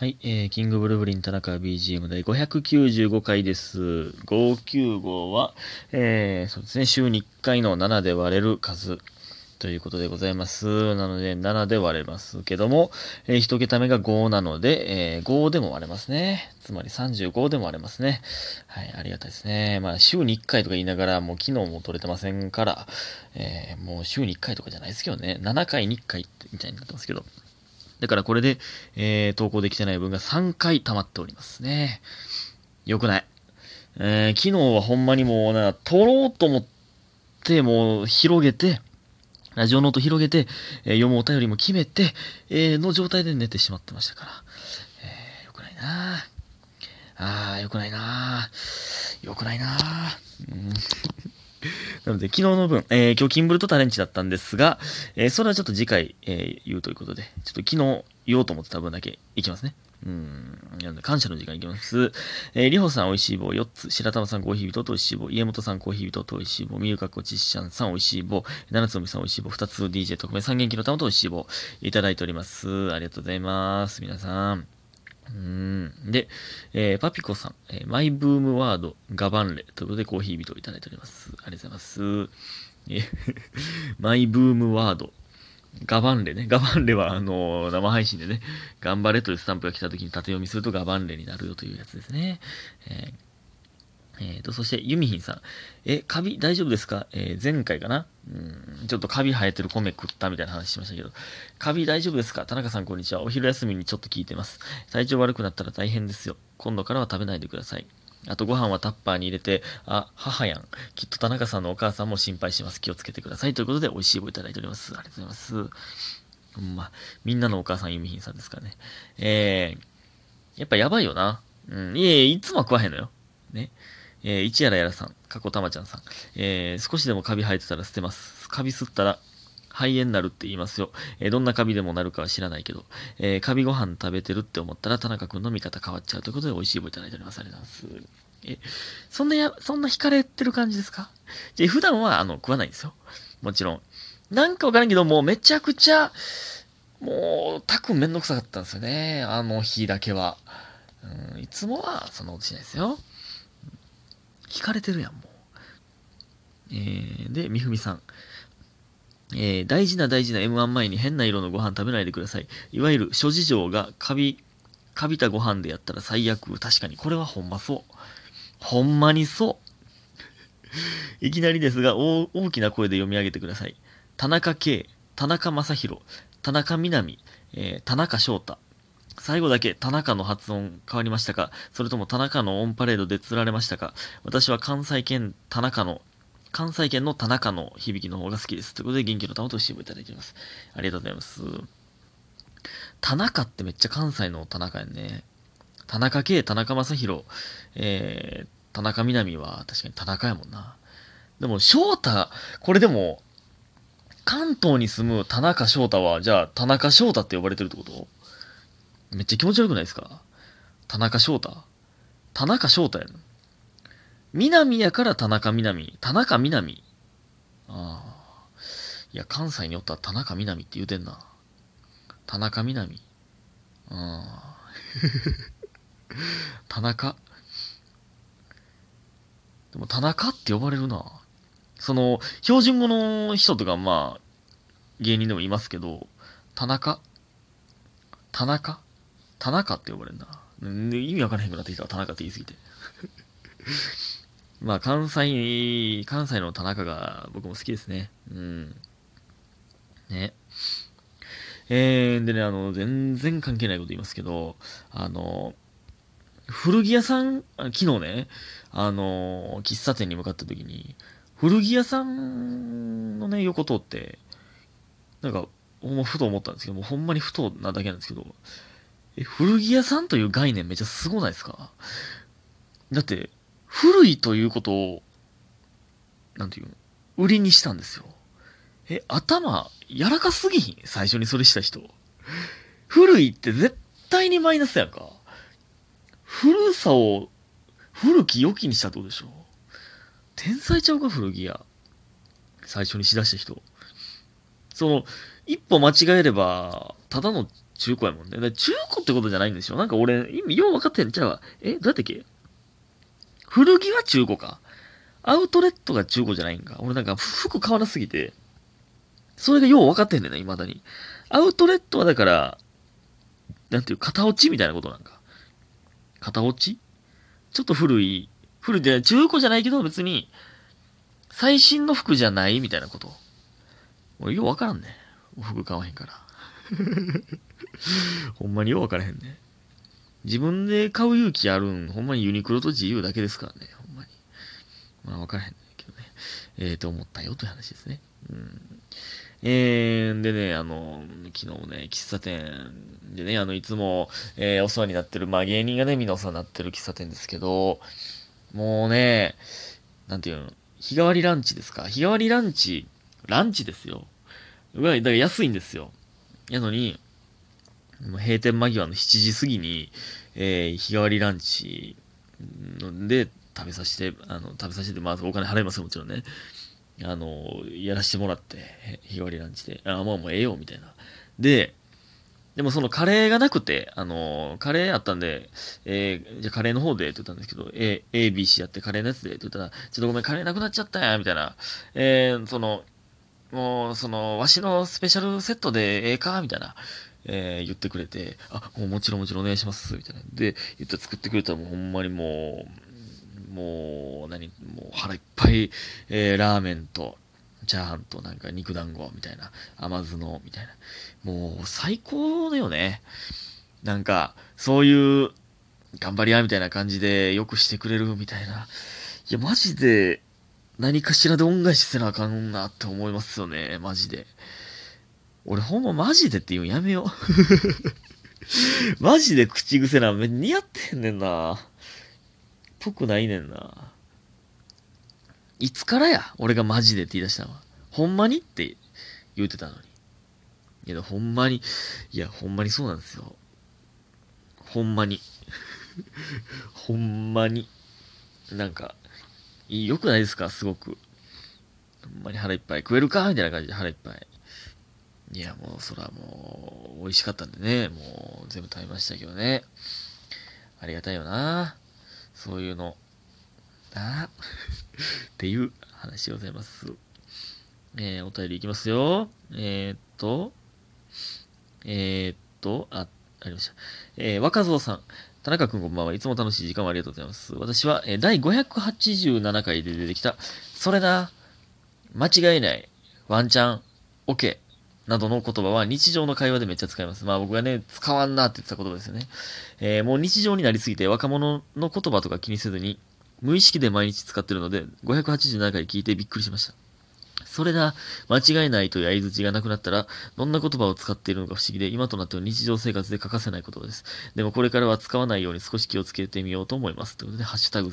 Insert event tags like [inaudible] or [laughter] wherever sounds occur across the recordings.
はい、えー、キングブルブリン田中 BGM 第595回です。595は、えー、そうですね、週に1回の7で割れる数ということでございます。なので、7で割れますけども、えー、1桁目が5なので、えー、5でも割れますね。つまり35でも割れますね。はい、ありがたいですね。まあ、週に1回とか言いながら、もう昨日も取れてませんから、えー、もう週に1回とかじゃないですけどね、7回に1回みたいになってますけど、だからこれで、えー、投稿できてない分が3回溜まっておりますね。よくない。えー、昨日はほんまにもうな、撮ろうと思って、もう広げて、ラジオノート広げて、えー読むお便りも決めて、えーの状態で寝てしまってましたから。えー、よくないなあー、よくないなよくないなうん [laughs] なので、昨日の分、えー今日キンブルとタレンチだったんですが、えーそれはちょっと次回、えー言うということで、ちょっと昨日言おうと思ってた分だけいきますね。うん。なので、感謝の時間いきます。えーりほさん、おいしい棒4つ。白玉さん、コーヒー人とおいしい棒。家元さん、コーヒー人とおいしい棒。みゆかこちっしゃんさん、おいしい棒。七つのみさん、おいしい棒。二つ DJ 特命さん、元気の玉とおいしい棒。いただいております。ありがとうございます。皆さん。うん。で、えーパピコさん、えーマイブームワード、ガバンレということでコーヒー人をいただいております。ありがとうございます。えー [laughs] マイブームワード、ガバンレね。ガバンレは、あのー生配信でね、頑張れというスタンプが来た時に縦読みするとガバンレになるよというやつですね。えーえーと、そして、ユミヒンさん。え、カビ大丈夫ですか？えー前回かな？うん、ちょっとカビ生えてる米食ったみたいな話しましたけど。カビ大丈夫ですか？田中さんこんにちは。お昼休みにちょっと聞いてます。体調悪くなったら大変ですよ。今度からは食べないでください。あとご飯はタッパーに入れて、あ、母やん。きっと田中さんのお母さんも心配します。気をつけてください。ということで、美味しい棒いただいております。ありがとうございます。ほんま、みんなのお母さん、ユミヒンさんですからね。えー、やっぱやばいよな。うん、いえいえ、いつもは食わへんのよ。ね。えー、一やらやらさん、過去たまちゃんさん。えー、少しでもカビ生えてたら捨てます。カビ吸ったら、肺炎になるって言いますよ。えーどんなカビでもなるかは知らないけど、えーカビご飯食べてるって思ったら田中くんの見方変わっちゃうということで美味しい棒いただいております。ありがとうございます。え、そんなや、そんな惹かれてる感じですか？じゃ普段はあの食わないんですよ。もちろん。なんかわからんけど、もうめちゃくちゃ、もう、たくんめんどくさかったんですよね。あの日だけは。うん、いつもはそんなことしないですよ。惹かれてるやん、もう。えー、で、みふみさん。えー大事な大事な M1 前に変な色のご飯食べないでください。いわゆる諸事情がカビ、カビたご飯でやったら最悪。確かに、これはほんまそう。ほんまにそう。[laughs] いきなりですが、大大きな声で読み上げてください。田中圭、田中正宏、田中みなみ、えー田中翔太。最後だけ田中の発音変わりましたか？それとも田中のオンパレードで釣られましたか？私は関西圏田中の関西圏の田中の響きの方が好きです。ということで、元気の玉としていただいております。ありがとうございます。田中ってめっちゃ関西の田中やんね。田中圭、田中正宏、えー、田中みなみは確かに田中やもんな。でも、翔太、これでも、関東に住む田中翔太は、じゃあ、田中翔太って呼ばれてるってこと？めっちゃ気持ち悪くないですか？田中翔太田中翔太やん。南やから田中南。田中南。ああ。いや、関西におったら田中南って言うてんな。田中南。ああ。[laughs] 田中。でも田中って呼ばれるな。その、標準語の人とか、まあ、芸人でもいますけど、田中田中田中って呼ばれるな。意味わからへんくなってきたわ田中って言い過ぎて。[laughs] まあ、関西、関西の田中が僕も好きですね。うん。ね。えー、でね、あの、全然関係ないこと言いますけど、あの、古着屋さん、昨日ね、あの、喫茶店に向かった時に、古着屋さんのね、横通って、なんか、ほんまふと思ったんですけど、もうほんまにふとなだけなんですけど、え、古着屋さんという概念めっちゃすごないですか？だって、古いということを、なんていうの、売りにしたんですよ。え、頭、柔らかすぎひん？最初にそれした人。古いって絶対にマイナスやんか。古さを、古き良きにしたってことでしょ？う。天才ちゃうか、古着屋？最初にしだした人。その、一歩間違えれば、ただの中古やもんね。だ中古ってことじゃないんですよ。なんか俺、意味よう分かってんのちゃうわ。え、どうやったっけ？古着は中古か。アウトレットが中古じゃないんか。俺なんか服買わなすぎて、それがよう分かってんねんな、未だに。アウトレットはだから、なんていう、型落ちみたいなことなんか。型落ち？ちょっと古い、古いで、中古じゃないけど別に、最新の服じゃないみたいなこと。俺よう分からんね。服買わへんから。[laughs] ほんまによう分からへんね。自分で買う勇気あるん、ほんまにユニクロと自由だけですからね、ほんまに。まあ分からへんねけどね。ええー、と思ったよという話ですね。うん。えー、でね、あの、昨日ね、喫茶店でね、あの、いつも、えー、お世話になってる、まあ芸人がね、みんなお世話になってる喫茶店ですけど、もうね、なんていうの、日替わりランチですか日替わりランチ、ランチですよ。うわ、だから安いんですよ。やのに、閉店間際の7時過ぎに、えー、日替わりランチで食べさせて、あの、食べさせて、まあ、お金払いますよ、もちろんね。あの、やらしてもらって、日替わりランチで、あ、まあもうええよ、みたいな。で、でもそのカレーがなくて、あの、カレーあったんで、えー、じゃあカレーの方でって言ったんですけど、A、A、B、C やってカレーのやつでって言ったら、ちょっとごめん、カレーなくなっちゃったや、みたいな。えー、その、もう、その、わしのスペシャルセットでええかみたいな、えー、言ってくれて、あ、もうもちろんもちろんお願いします、みたいな。で、言って作ってくれたらもうほんまにもう、もう、何、もう腹いっぱい、えー、ラーメンと、チャーハンとなんか肉団子みたいな、甘酢の、みたいな。もう最高だよね。なんか、そういう、頑張りや、みたいな感じでよくしてくれるみたいな。いや、マジで、何かしらで恩返しせなあかんなって思いますよね、マジで。俺ほんまマジでって言うんやめよう。[laughs] マジで口癖な、め似合ってんねんな。ぽくないねんな。いつからや、俺がマジでって言い出したのは。ほんまにって言うてたのに。いや、ほんまに、いや、ほんまにそうなんですよ。ほんまに。[laughs] ほんまに。なんか、良くないですか？すごく。ほんまに腹いっぱい食えるか？みたいな感じで腹いっぱい。いや、もう、そらもう、美味しかったんでね、もう、全部食べましたけどね。ありがたいよな。そういうの。な [laughs] っていう話でございます。えー、お便りいきますよ。えー、っと、えー、っと、あ、ありました。え、若造さん。田中くんこんばんは。いつも楽しい時間をありがとうございます。私は、え、第587回で出てきた、それな、間違いない、ワンチャン、オッケー、などの言葉は日常の会話でめっちゃ使います。まあ僕がね、使わんなって言ってた言葉ですよね。えー、もう日常になりすぎて若者の言葉とか気にせずに、無意識で毎日使ってるので、587回聞いてびっくりしました。それだ、間違いないという相槌がなくなったら、どんな言葉を使っているのか不思議で、今となっては日常生活で欠かせない言葉です。でもこれからは使わないように少し気をつけてみようと思います。ということで、ハッシュタグ。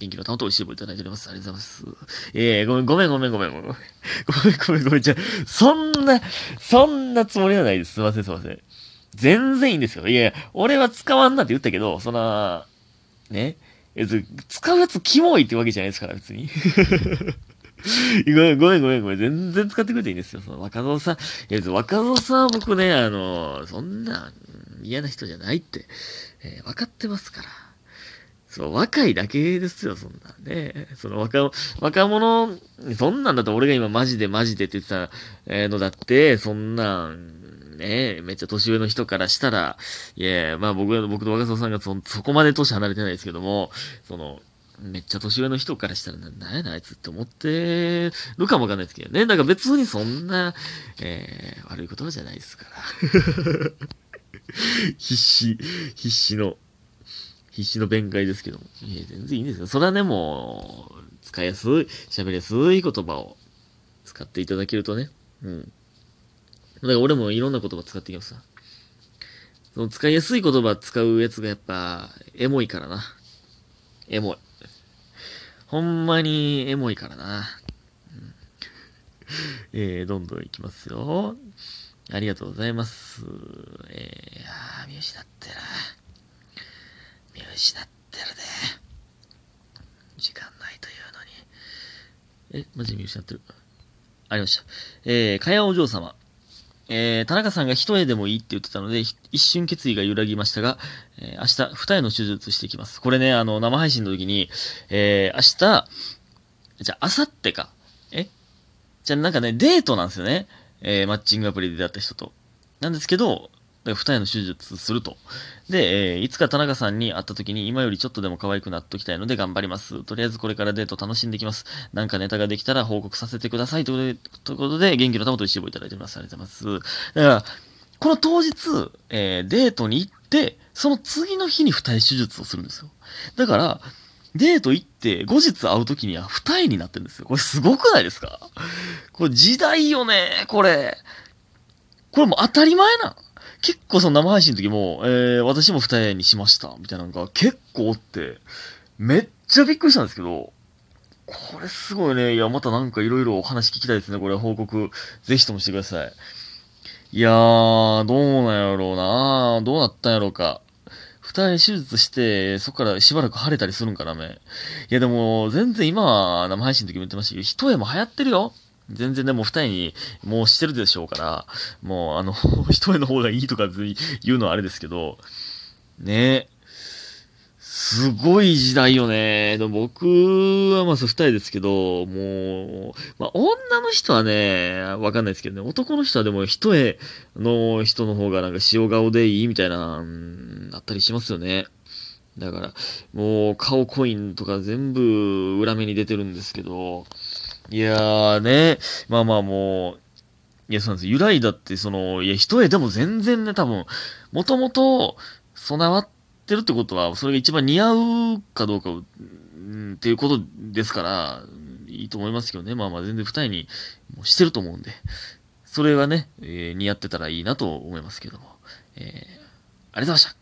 元気の玉と美味しい棒いただいております。ありがとうございます。ええー、ごめん、ごめん、ごめん、ごめん、ごめん。ごめん、ごめん、ごめん。じゃそんな、そんなつもりはないです。すいません、すいません。全然いいんですよ。いや、俺は使わんなって言ったけど、そんな、ね。使うやつキモいってわけじゃないですから、別に。[laughs] ごめん、ごめん、ごめん、ごめん。全然使ってくれていいんですよ。その若造さん。いや、若造さんは僕ね、あの、そんな嫌な人じゃないって、えー、分かってますから。そう、若いだけですよ、そんなんね。その若、若者、そんなんだと俺が今マジでマジでって言ってた、のだって、そんなん、ね、めっちゃ年上の人からしたら、いや、まあ僕、僕と若造さんがそ、そこまで年離れてないですけども、その、めっちゃ年上の人からしたら、なんやなあいつって思ってるかもわかんないですけどね。だから別にそんな、えー、悪い言葉じゃないですから。[laughs] 必死、必死の、必死の弁解ですけども。いや、全然いいんですよ。それはね、もう、使いやすい、喋りやすい言葉を使っていただけるとね。うん。だから俺もいろんな言葉使っていきますその使いやすい言葉使うやつがやっぱ、エモいからな。エモい。ほんまにエモいからな。うん、えー、どんどんいきますよ。ありがとうございます。えー、あ見失ってる。失ってるで。時間ないというのに。え、マジ見失ってる。ありました。えー、かやお嬢様。えー、田中さんが一重でもいいって言ってたので、一瞬決意が揺らぎましたが、えー、明日、二重の手術してきます。これね、あの、生配信の時に、えー、明日、じゃあ、明後日か。え？じゃあ、なんかね、デートなんですよね。えー、マッチングアプリで出会った人と。なんですけど、二重の手術すると。で、えー、いつか田中さんに会った時に今よりちょっとでも可愛くなっときたいので頑張ります。とりあえずこれからデート楽しんできます。なんかネタができたら報告させてください。ということで、元気の玉と一緒をいただいてます。ありがとうございます。だから、この当日、えー、デートに行って、その次の日に二重手術をするんですよ。だから、デート行って、後日会う時には二重になってるんですよ。これすごくないですか？これ時代よね、これ。これもう当たり前な。結構その生配信の時も、えー、私も二重にしました、みたいなのが結構おって、めっちゃびっくりしたんですけど、これすごいね。いや、またなんかいろいろお話聞きたいですね。これ報告、ぜひともしてください。いやー、どうなんやろうなどうなったんやろうか。二重手術して、そこからしばらく腫れたりするんかな、め。いや、でも、全然今は生配信の時も言ってましたけど、一重も流行ってるよ。全然でもう二重にもうしてるでしょうから、もうあの、[laughs] 一重の方がいいとか言うのはあれですけど、ねすごい時代よね。でも僕はまあ二重ですけど、もう、まあ女の人はね、わかんないですけどね、男の人はでも一重の人の方がなんか塩顔でいいみたいな、あったりしますよね。だから、もう顔コインとか全部裏目に出てるんですけど、いやーね、まあまあもう、いや、そうなんです。由来だって、その、いや、一重でも全然ね、多分、もともと備わってるってことは、それが一番似合うかどうか、うん、っていうことですから、いいと思いますけどね。まあまあ、全然二重にもしてると思うんで、それがね、えー、似合ってたらいいなと思いますけども。えー、ありがとうございました。